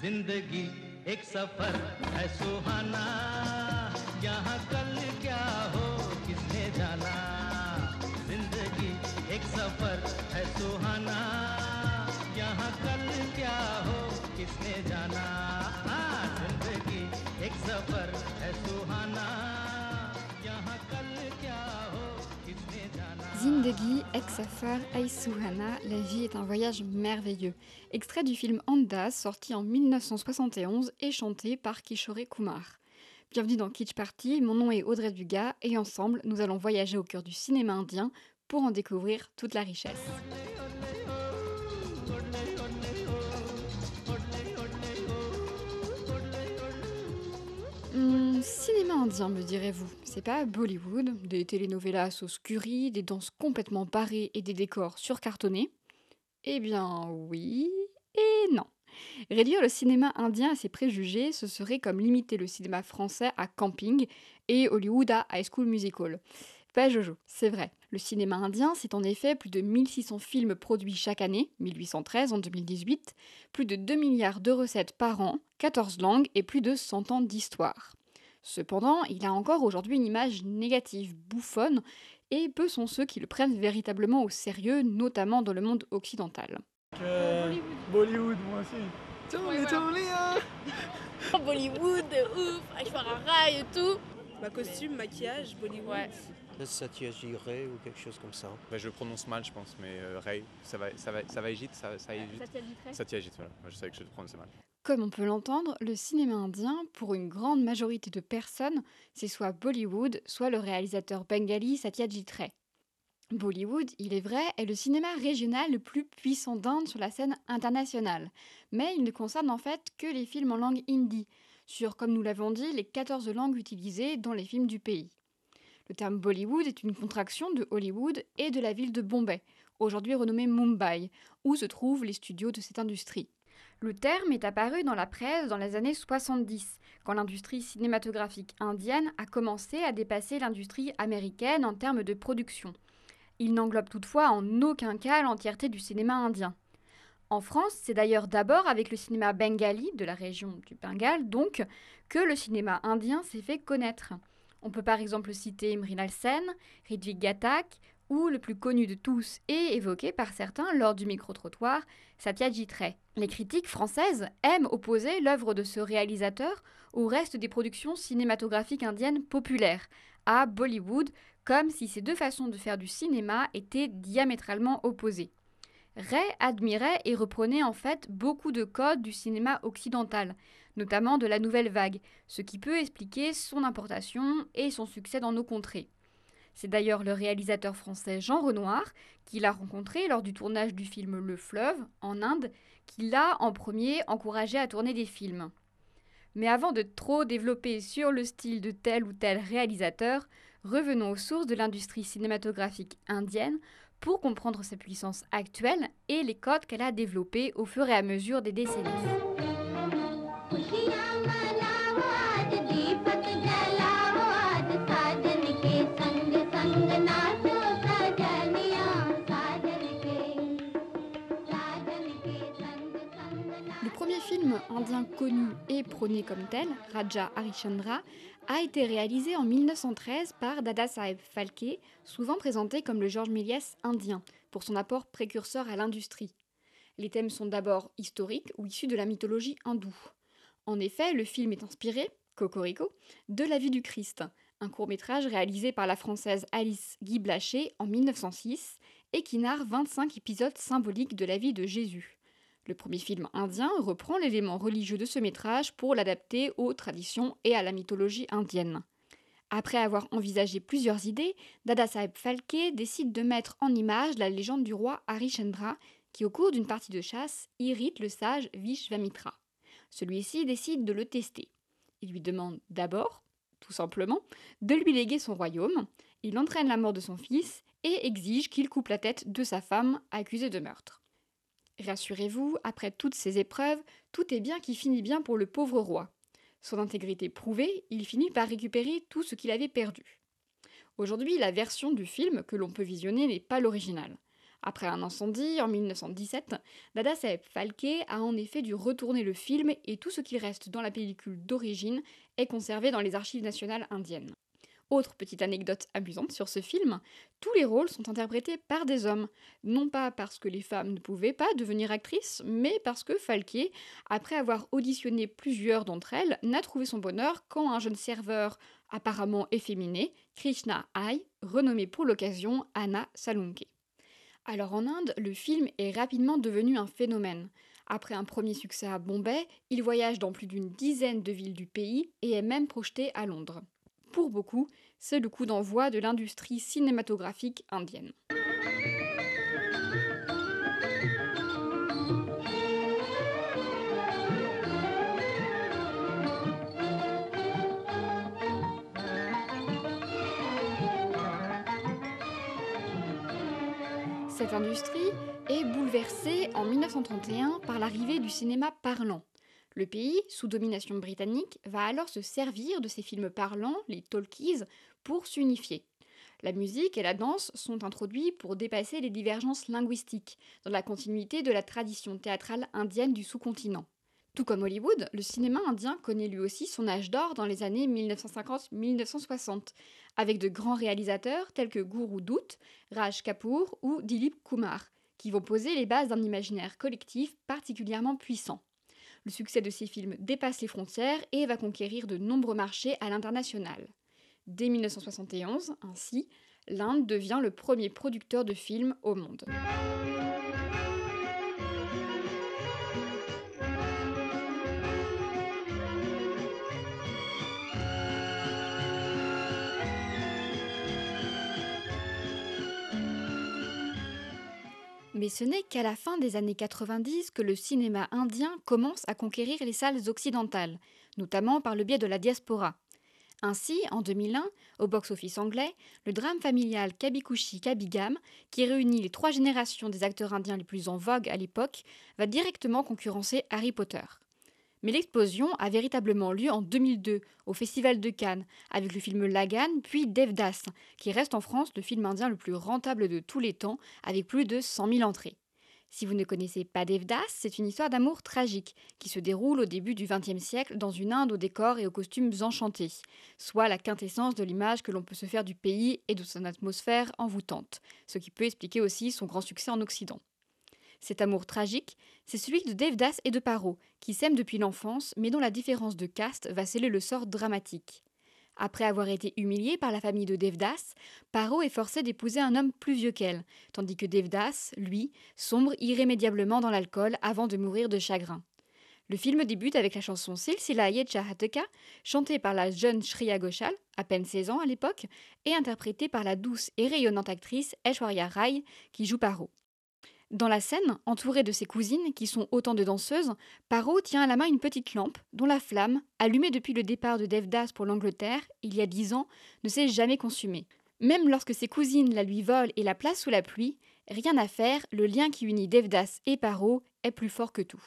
ज़िंदगी एक सफ़र है सुहाना। यहाँ कल क्या हो किसने जाना? ज़िंदगी एक सफ़र जाना Zindagi, Ex-Safar, Aïsouhana, La vie est un voyage merveilleux. Extrait du film Andas, sorti en 1971 et chanté par Kishore Kumar. Bienvenue dans Kitsch Party, mon nom est Audrey Dugas et ensemble nous allons voyager au cœur du cinéma indien pour en découvrir toute la richesse. Hmm, cinéma indien, me direz-vous. C'est pas Bollywood, des telenovelas au curry, des danses complètement barrées et des décors surcartonnés? Eh bien, oui et non. Réduire le cinéma indien à ses préjugés, ce serait comme limiter le cinéma français à Camping et Hollywood à High School Musical. Pas Jojo, c'est vrai. Le cinéma indien, c'est en effet plus de 1600 films produits chaque année, 1813 en 2018, plus de 2 milliards de recettes par an, 14 langues et plus de 100 ans d'histoire. Cependant, il a encore aujourd'hui une image négative, bouffonne, et peu sont ceux qui le prennent véritablement au sérieux, notamment dans le monde occidental. Euh, Bollywood, moi aussi. Est tourné, hein Bollywood, de ouf, avec faire un rail et tout. Ma costume, maquillage, Bollywood. Ouais. Satyajit Ray ou quelque chose comme ça. Bah, je prononce mal, je pense, mais euh, Ray, ça va, ça va, ça va hésite, ça, ça hésite. Satyajit, voilà. Moi, je savais que je le prononçais mal. Comme on peut l'entendre, le cinéma indien, pour une grande majorité de personnes, c'est soit Bollywood, soit le réalisateur bengali Satyajit Ray. Bollywood, il est vrai, est le cinéma régional le plus puissant d'Inde sur la scène internationale, mais il ne concerne en fait que les films en langue hindi, sur, comme nous l'avons dit, les 14 langues utilisées dans les films du pays. Le terme Bollywood est une contraction de Hollywood et de la ville de Bombay, aujourd'hui renommée Mumbai, où se trouvent les studios de cette industrie. Le terme est apparu dans la presse dans les années 70, quand l'industrie cinématographique indienne a commencé à dépasser l'industrie américaine en termes de production. Il n'englobe toutefois en aucun cas l'entièreté du cinéma indien. En France, c'est d'ailleurs d'abord avec le cinéma bengali, de la région du Bengale donc, que le cinéma indien s'est fait connaître. On peut par exemple citer Mrinal Sen, Ridvik Ghatak, ou le plus connu de tous et évoqué par certains lors du micro-trottoir, Satyajit Ray. Les critiques françaises aiment opposer l'œuvre de ce réalisateur au reste des productions cinématographiques indiennes populaires, à Bollywood, comme si ces deux façons de faire du cinéma étaient diamétralement opposées. Ray admirait et reprenait en fait beaucoup de codes du cinéma occidental, notamment de la nouvelle vague, ce qui peut expliquer son importation et son succès dans nos contrées. C'est d'ailleurs le réalisateur français Jean Renoir, qui l'a rencontré lors du tournage du film Le Fleuve, en Inde, qui l'a en premier encouragé à tourner des films. Mais avant de trop développer sur le style de tel ou tel réalisateur, revenons aux sources de l'industrie cinématographique indienne pour comprendre sa puissance actuelle et les codes qu'elle a développés au fur et à mesure des décennies. Indien connu et prôné comme tel, Raja Harishchandra, a été réalisé en 1913 par Dada Saheb Phalke, souvent présenté comme le Georges Méliès indien, pour son apport précurseur à l'industrie. Les thèmes sont d'abord historiques ou issus de la mythologie hindoue. En effet, le film est inspiré, Cocorico, de la vie du Christ, un court-métrage réalisé par la française Alice Guy Blaché en 1906 et qui narre 25 épisodes symboliques de la vie de Jésus. Le premier film indien reprend l'élément religieux de ce métrage pour l'adapter aux traditions et à la mythologie indienne. Après avoir envisagé plusieurs idées, Dada Saheb Phalke décide de mettre en image la légende du roi Harishchandra qui, au cours d'une partie de chasse, irrite le sage Vishvamitra. Celui-ci décide de le tester. Il lui demande d'abord, tout simplement, de lui léguer son royaume. Il entraîne la mort de son fils et exige qu'il coupe la tête de sa femme accusée de meurtre. Rassurez-vous, après toutes ces épreuves, tout est bien qui finit bien pour le pauvre roi. Son intégrité prouvée, il finit par récupérer tout ce qu'il avait perdu. Aujourd'hui, la version du film que l'on peut visionner n'est pas l'original. Après un incendie en 1917, Dada Saeb Phalke a en effet dû retourner le film et tout ce qu'il reste dans la pellicule d'origine est conservé dans les archives nationales indiennes. Autre petite anecdote amusante sur ce film, tous les rôles sont interprétés par des hommes, non pas parce que les femmes ne pouvaient pas devenir actrices, mais parce que Falquier, après avoir auditionné plusieurs d'entre elles, n'a trouvé son bonheur quand un jeune serveur apparemment efféminé, Krishna Ai, renommé pour l'occasion Anna Salunke. Alors en Inde, le film est rapidement devenu un phénomène. Après un premier succès à Bombay, il voyage dans plus d'une dizaine de villes du pays et est même projeté à Londres. Pour beaucoup, c'est le coup d'envoi de l'industrie cinématographique indienne. Cette industrie est bouleversée en 1931 par l'arrivée du cinéma parlant. Le pays, sous domination britannique, va alors se servir de ces films parlants, les talkies, pour s'unifier. La musique et la danse sont introduits pour dépasser les divergences linguistiques, dans la continuité de la tradition théâtrale indienne du sous-continent. Tout comme Hollywood, le cinéma indien connaît lui aussi son âge d'or dans les années 1950-1960, avec de grands réalisateurs tels que Guru Dutt, Raj Kapoor ou Dilip Kumar, qui vont poser les bases d'un imaginaire collectif particulièrement puissant. Le succès de ces films dépasse les frontières et va conquérir de nombreux marchés à l'international. Dès 1971, ainsi, l'Inde devient le premier producteur de films au monde. Mais ce n'est qu'à la fin des années 90 que le cinéma indien commence à conquérir les salles occidentales, notamment par le biais de la diaspora. Ainsi, en 2001, au box-office anglais, le drame familial Kabikushi Kabigam, qui réunit les trois générations des acteurs indiens les plus en vogue à l'époque, va directement concurrencer Harry Potter. Mais l'explosion a véritablement lieu en 2002 au Festival de Cannes avec le film Lagan puis Devdas, qui reste en France le film indien le plus rentable de tous les temps avec plus de 100 000 entrées. Si vous ne connaissez pas Devdas, c'est une histoire d'amour tragique qui se déroule au début du XXe siècle dans une Inde aux décors et aux costumes enchantés, soit la quintessence de l'image que l'on peut se faire du pays et de son atmosphère envoûtante, ce qui peut expliquer aussi son grand succès en Occident. Cet amour tragique, c'est celui de Devdas et de Paro, qui s'aiment depuis l'enfance, mais dont la différence de caste va sceller le sort dramatique. Après avoir été humiliée par la famille de Devdas, Paro est forcée d'épouser un homme plus vieux qu'elle, tandis que Devdas, lui, sombre irrémédiablement dans l'alcool avant de mourir de chagrin. Le film débute avec la chanson Silsila Chahateka, chantée par la jeune Shriya Ghoshal, à peine 16 ans à l'époque, et interprétée par la douce et rayonnante actrice Aishwarya Rai, qui joue Paro. Dans la scène, entourée de ses cousines, qui sont autant de danseuses, Paro tient à la main une petite lampe dont la flamme, allumée depuis le départ de Devdas pour l'Angleterre, il y a dix ans, ne s'est jamais consumée. Même lorsque ses cousines la lui volent et la placent sous la pluie, rien à faire, le lien qui unit Devdas et Paro est plus fort que tout.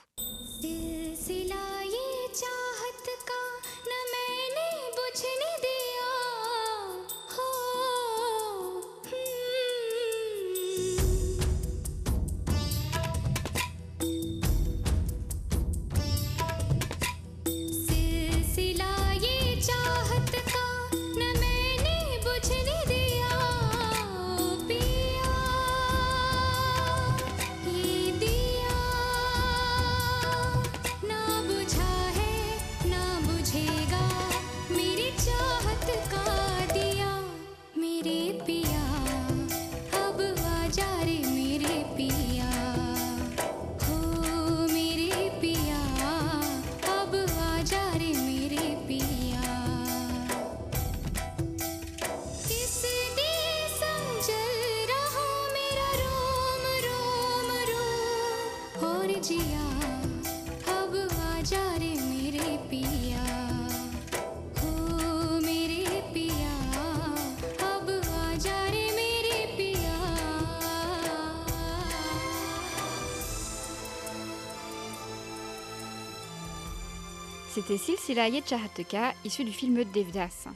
C'était Silsila Chahateka, issu du film Devdas.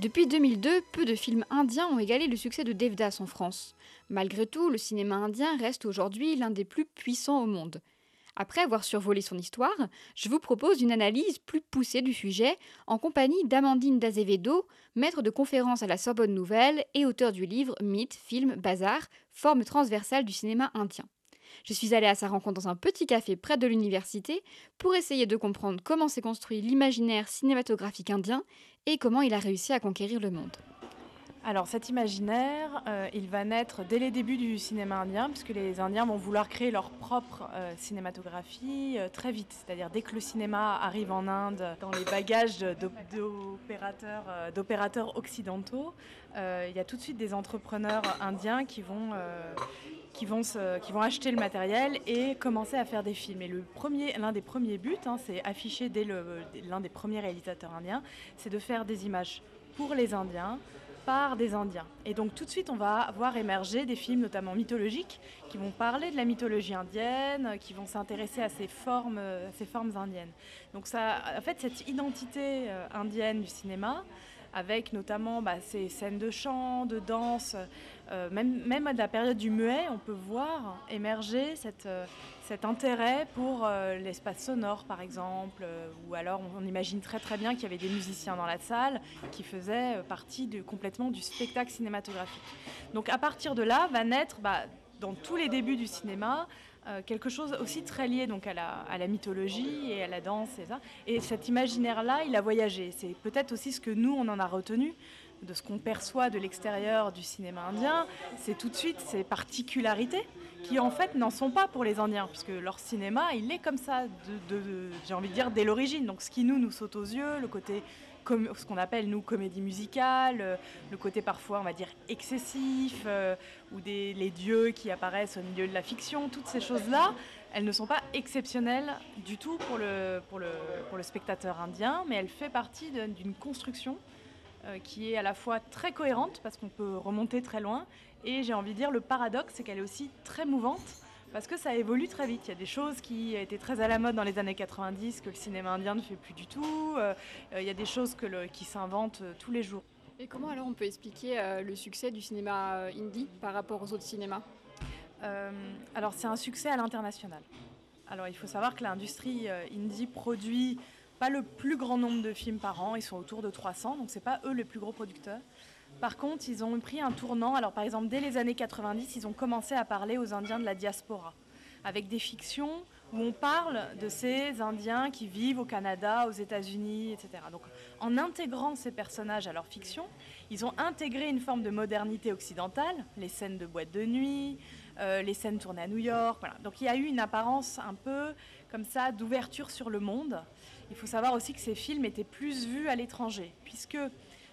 Depuis 2002, peu de films indiens ont égalé le succès de Devdas en France. Malgré tout, le cinéma indien reste aujourd'hui l'un des plus puissants au monde. Après avoir survolé son histoire, je vous propose une analyse plus poussée du sujet en compagnie d'Amandine Dazevedo, maître de conférence à la Sorbonne Nouvelle et auteur du livre Mythe, film, bazar, forme transversale du cinéma indien. Je suis allée à sa rencontre dans un petit café près de l'université pour essayer de comprendre comment s'est construit l'imaginaire cinématographique indien et comment il a réussi à conquérir le monde. Alors cet imaginaire, euh, il va naître dès les débuts du cinéma indien, puisque les Indiens vont vouloir créer leur propre euh, cinématographie euh, très vite. C'est-à-dire dès que le cinéma arrive en Inde, dans les bagages d'opérateurs occidentaux, il y a tout de suite des entrepreneurs indiens qui vont qui vont, acheter le matériel et commencer à faire des films. Et l'un des premiers buts, hein, c'est affiché dès l'un des premiers réalisateurs indiens, c'est de faire des images pour les Indiens, par des Indiens. Et donc tout de suite, on va voir émerger des films, notamment mythologiques, qui vont parler de la mythologie indienne, qui vont s'intéresser à ces formes, ces formes indiennes. Donc ça, en fait, cette identité euh, indienne du cinéma, avec notamment bah, ces scènes de chant, de danse, euh, même, même à la période du muet, on peut voir émerger cette, euh, cet intérêt pour euh, l'espace sonore, par exemple, ou alors on, imagine très très bien qu'il y avait des musiciens dans la salle qui faisaient partie complètement du spectacle cinématographique. Donc à partir de là va naître, bah, dans tous les débuts du cinéma, quelque chose aussi très lié donc à la, mythologie et à la danse et ça. Et cet imaginaire-là, il a voyagé. C'est peut-être aussi ce que nous, on en a retenu de ce qu'on perçoit de l'extérieur du cinéma indien, c'est tout de suite ces particularités qui en fait n'en sont pas pour les Indiens, puisque leur cinéma, il est comme ça, j'ai envie de dire, dès l'origine. Donc ce qui nous, nous saute aux yeux, le côté, ce qu'on appelle, nous, comédie musicale, euh, le côté parfois, on va dire, excessif, euh, ou des, les dieux qui apparaissent au milieu de la fiction, toutes ces choses-là, elles ne sont pas exceptionnelles du tout pour le, spectateur indien, mais elles font partie d'une construction euh, qui est à la fois très cohérente parce qu'on peut remonter très loin et j'ai envie de dire le paradoxe c'est qu'elle est aussi très mouvante parce que ça évolue très vite. Il y a des choses qui étaient très à la mode dans les années 90 que le cinéma indien ne fait plus du tout. Euh, euh, il y a des choses que qui s'inventent tous les jours. Et comment alors on peut expliquer le succès du cinéma indie par rapport aux autres cinémas? Alors c'est un succès à l'international. Alors il faut savoir que l'industrie indie produit pas le plus grand nombre de films par an, ils sont autour de 300, donc c'est pas eux les plus gros producteurs. Par contre, ils ont pris un tournant. Alors par exemple, dès les années 90, ils ont commencé à parler aux Indiens de la diaspora, avec des fictions où on parle de ces Indiens qui vivent au Canada, aux États-Unis, etc. Donc en intégrant ces personnages à leur fiction, ils ont intégré une forme de modernité occidentale, les scènes de boîte de nuit, euh, les scènes tournées à New York. Donc il y a eu une apparence un peu comme ça d'ouverture sur le monde. Il faut savoir aussi que ces films étaient plus vus à l'étranger, puisque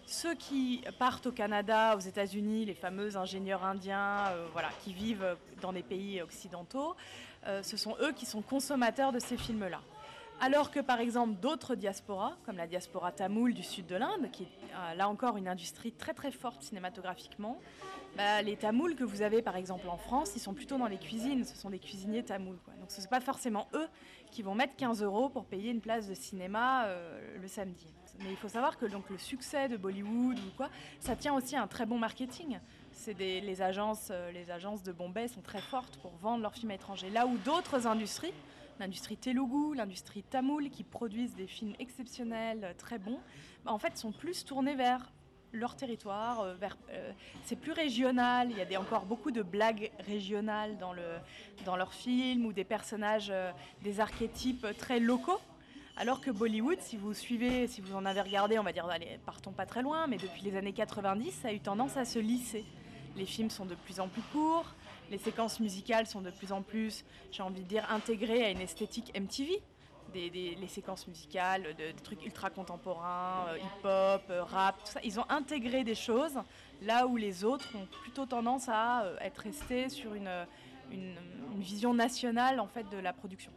ceux qui partent au Canada, aux États-Unis, les fameux ingénieurs indiens euh, voilà, qui vivent dans des pays occidentaux, euh, ce sont eux qui sont consommateurs de ces films-là. Alors que par exemple d'autres diasporas, comme la diaspora tamoule du sud de l'Inde, qui est euh, là encore une industrie très très forte cinématographiquement, bah, les tamouls que vous avez par exemple en France, ils sont plutôt dans les cuisines, ce sont des cuisiniers tamouls. Donc ce n'est pas forcément eux qui vont mettre 15 euros pour payer une place de cinéma euh, le samedi. Mais il faut savoir que donc, le succès de Bollywood ou quoi, ça tient aussi à un très bon marketing. C'est les, agences, euh, les agences de Bombay sont très fortes pour vendre leurs films à l'étranger. Là où d'autres industries, l'industrie Telugu, l'industrie tamoul, qui produisent des films exceptionnels, euh, très bons, en fait sont plus tournés vers leur territoire, euh, euh, c'est plus régional, il y a encore beaucoup de blagues régionales dans, le, dans leurs films ou des personnages, des archétypes très locaux. Alors que Bollywood, si vous suivez, si vous en avez regardé, on va dire, allez, partons pas très loin, mais depuis les années 90, ça a eu tendance à se lisser. Les films sont de plus en plus courts, les séquences musicales sont de plus en plus, j'ai envie de dire, intégrées à une esthétique MTV les séquences musicales, de, des trucs ultra contemporains, euh, hip-hop, euh, rap, tout ça. Ils ont intégré des choses là où les autres ont plutôt tendance à euh, être restés sur une, une, vision nationale en fait de la production.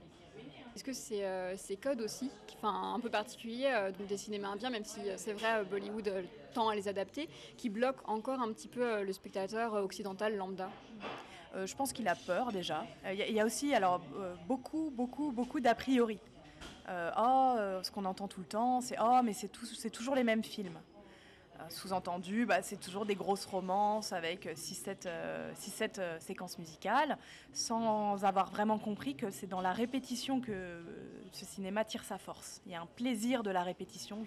Est-ce que c'est ces codes aussi, enfin un peu particuliers des cinémas indiens, même si c'est vrai Bollywood tend à les adapter, qui bloquent encore un petit peu le spectateur occidental lambda? Je pense qu'il a peur déjà. Il y, a aussi alors beaucoup, beaucoup, beaucoup d'a priori. Euh, oh, euh, ce qu'on entend tout le temps, c'est oh, mais c'est, toujours les mêmes films. Sous-entendu, bah, c'est toujours des grosses romances avec 6-7 séquences musicales, sans avoir vraiment compris que c'est dans la répétition que ce cinéma tire sa force. Il y a un plaisir de la répétition,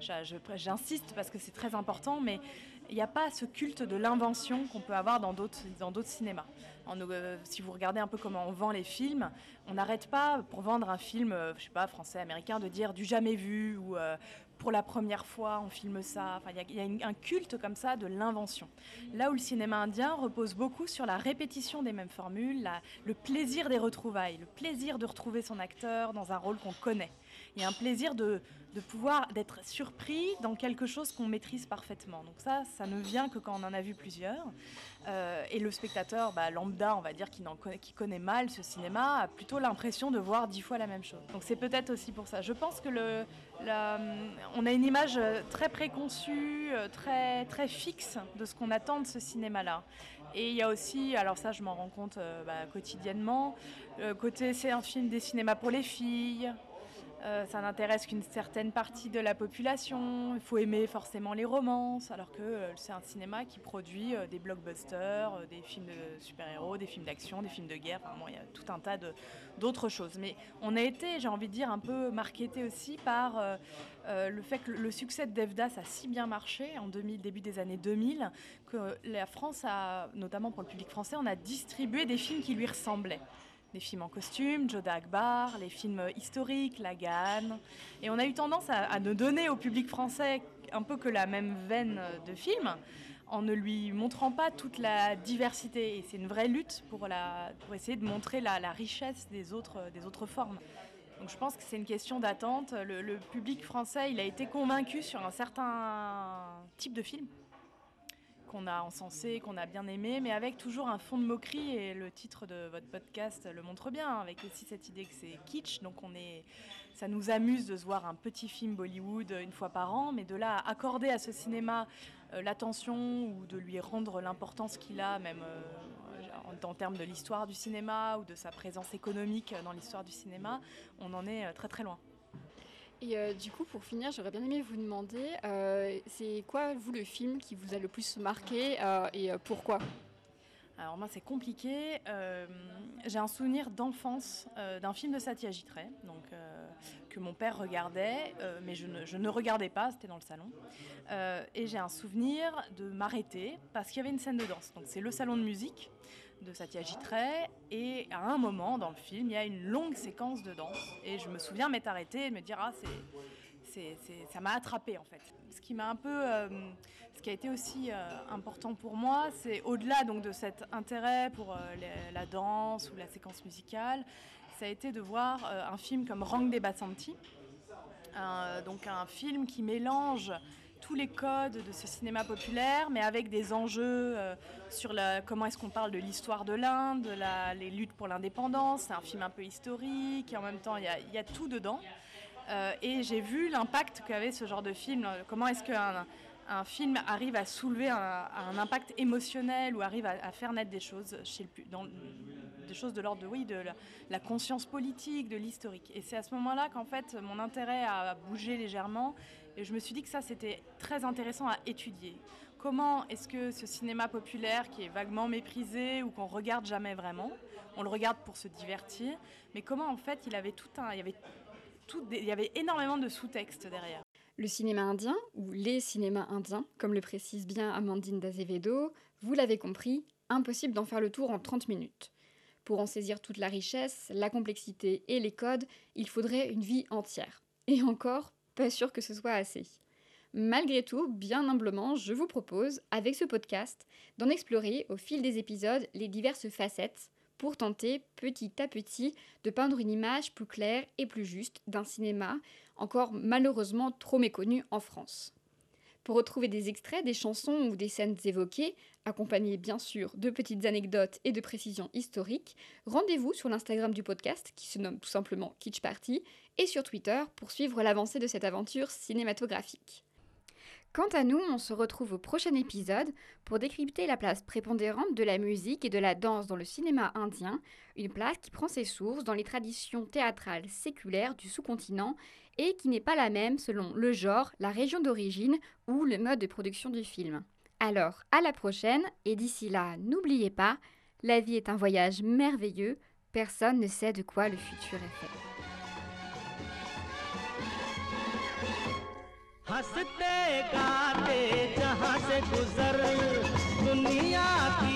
j'insiste parce que c'est très important, mais il n'y a pas ce culte de l'invention qu'on peut avoir dans d'autres, dans d'autres cinémas. Euh, si vous regardez un peu comment on vend les films, on n'arrête pas pour vendre un film, euh, je sais pas, français, américain, de dire du jamais vu ou euh, pour la première fois on filme ça. Enfin, il y, a un culte comme ça de l'invention. Là où le cinéma indien repose beaucoup sur la répétition des mêmes formules, le plaisir des retrouvailles, le plaisir de retrouver son acteur dans un rôle qu'on connaît. Il y a un plaisir de, pouvoir d'être surpris dans quelque chose qu'on maîtrise parfaitement. Donc ça, ça ne vient que quand on en a vu plusieurs. Euh, et le spectateur bah, lambda, on va dire, qui, connaît, mal ce cinéma, a plutôt l'impression de voir dix fois la même chose. Donc c'est peut-être aussi pour ça. Je pense que le, on a une image très préconçue, très, très fixe de ce qu'on attend de ce cinéma-là. Et il y a aussi, alors ça je m'en rends compte euh, bah, quotidiennement, euh, côté c'est un film des cinémas pour les filles, euh, ça n'intéresse qu'une certaine partie de la population. Il faut aimer forcément les romances, alors que euh, c'est un cinéma qui produit euh, des blockbusters, des films de super-héros, des films d'action, des films de guerre. Enfin, il y a tout un tas d'autres choses. Mais on a été, j'ai envie de dire, un peu marketé aussi par le fait que le succès de Devdas a si bien marché en 2000, début des années 2000 que la France a, notamment pour le public français, on a distribué des films qui lui ressemblaient les films en costume, Joda Akbar, les films historiques, Lagan. Et on a eu tendance à, ne donner au public français un peu que la même veine de film en ne lui montrant pas toute la diversité. Et c'est une vraie lutte pour, la, pour essayer de montrer la, richesse des autres, des autres formes. Donc je pense que c'est une question d'attente. Le, le, public français, il a été convaincu sur un certain type de film qu'on a encensé, qu'on a bien aimé, mais avec toujours un fond de moquerie. Et le titre de votre podcast le montre bien, avec aussi cette idée que c'est kitsch. Donc on est, ça nous amuse de se voir un petit film Bollywood une fois par an, mais de là à accorder à ce cinéma euh, l'attention ou de lui rendre l'importance qu'il a, même euh, en, termes de l'histoire du cinéma ou de sa présence économique dans l'histoire du cinéma, on en est euh, très très loin. Et euh, du coup, pour finir, j'aurais bien aimé vous demander, euh, c'est quoi, vous, le film qui vous a le plus marqué euh, et pourquoi? Alors moi c'est compliqué. j'ai un souvenir d'enfance d'un film de Satyajit Ray, donc que mon père regardait, mais je ne, je ne, regardais pas, c'était dans le salon. et j'ai un souvenir de m'arrêter parce qu'il y avait une scène de danse. Donc c'est le salon de musique de Satyajit Ray. Et à un moment dans le film, il y a une longue séquence de danse. Et je me souviens m'être arrêtée et me dire, ah, c'est, ça m'a attrapé en fait. Ce qui m'a un peu, euh, ce qui a été aussi euh, important pour moi, c'est au-delà donc de cet intérêt pour euh, la danse ou la séquence musicale, ça a été de voir un film comme Rang de Basanti, donc un film qui mélange tous les codes de ce cinéma populaire, mais avec des enjeux euh, sur la, comment est-ce qu'on parle de l'histoire de l'Inde, les luttes pour l'indépendance. C'est un film un peu historique, et en même temps, il y a, tout dedans. Euh, et j'ai vu l'impact qu'avait ce genre de film. Comment est-ce qu'un un film arrive à soulever un, impact émotionnel ou arrive à, faire naître des choses chez le, des choses de l'ordre de oui de la, conscience politique, de l'historique. Et c'est à ce moment-là qu'en fait mon intérêt a bougé légèrement et je me suis dit que ça, c'était très intéressant à étudier. Comment est-ce que ce cinéma populaire qui est vaguement méprisé ou qu'on regarde jamais vraiment, on le regarde pour se divertir, mais comment en fait il avait tout un, il y avait tout, il y avait énormément de sous-textes derrière. Le cinéma indien, ou les cinémas indiens, comme le précise bien Amandine d'Azevedo, vous l'avez compris, impossible d'en faire le tour en 30 minutes. Pour en saisir toute la richesse, la complexité et les codes, il faudrait une vie entière. Et encore, pas sûr que ce soit assez. Malgré tout, bien humblement, je vous propose, avec ce podcast, d'en explorer au fil des épisodes les diverses facettes pour tenter petit à petit de peindre une image plus claire et plus juste d'un cinéma encore malheureusement trop méconnu en France. Pour retrouver des extraits des chansons ou des scènes évoquées, accompagnés bien sûr de petites anecdotes et de précisions historiques, rendez-vous sur l'Instagram du podcast qui se nomme tout simplement Kitsch Party et sur Twitter pour suivre l'avancée de cette aventure cinématographique. Quant à nous, on se retrouve au prochain épisode pour décrypter la place prépondérante de la musique et de la danse dans le cinéma indien, une place qui prend ses sources dans les traditions théâtrales séculaires du sous-continent et qui n'est pas la même selon le genre, la région d'origine ou le mode de production du film. Alors, à la prochaine, et d'ici là, n'oubliez pas, la vie est un voyage merveilleux, personne ne sait de quoi le futur est fait. हँसते गाते जहाँ से गुजर दुनिया की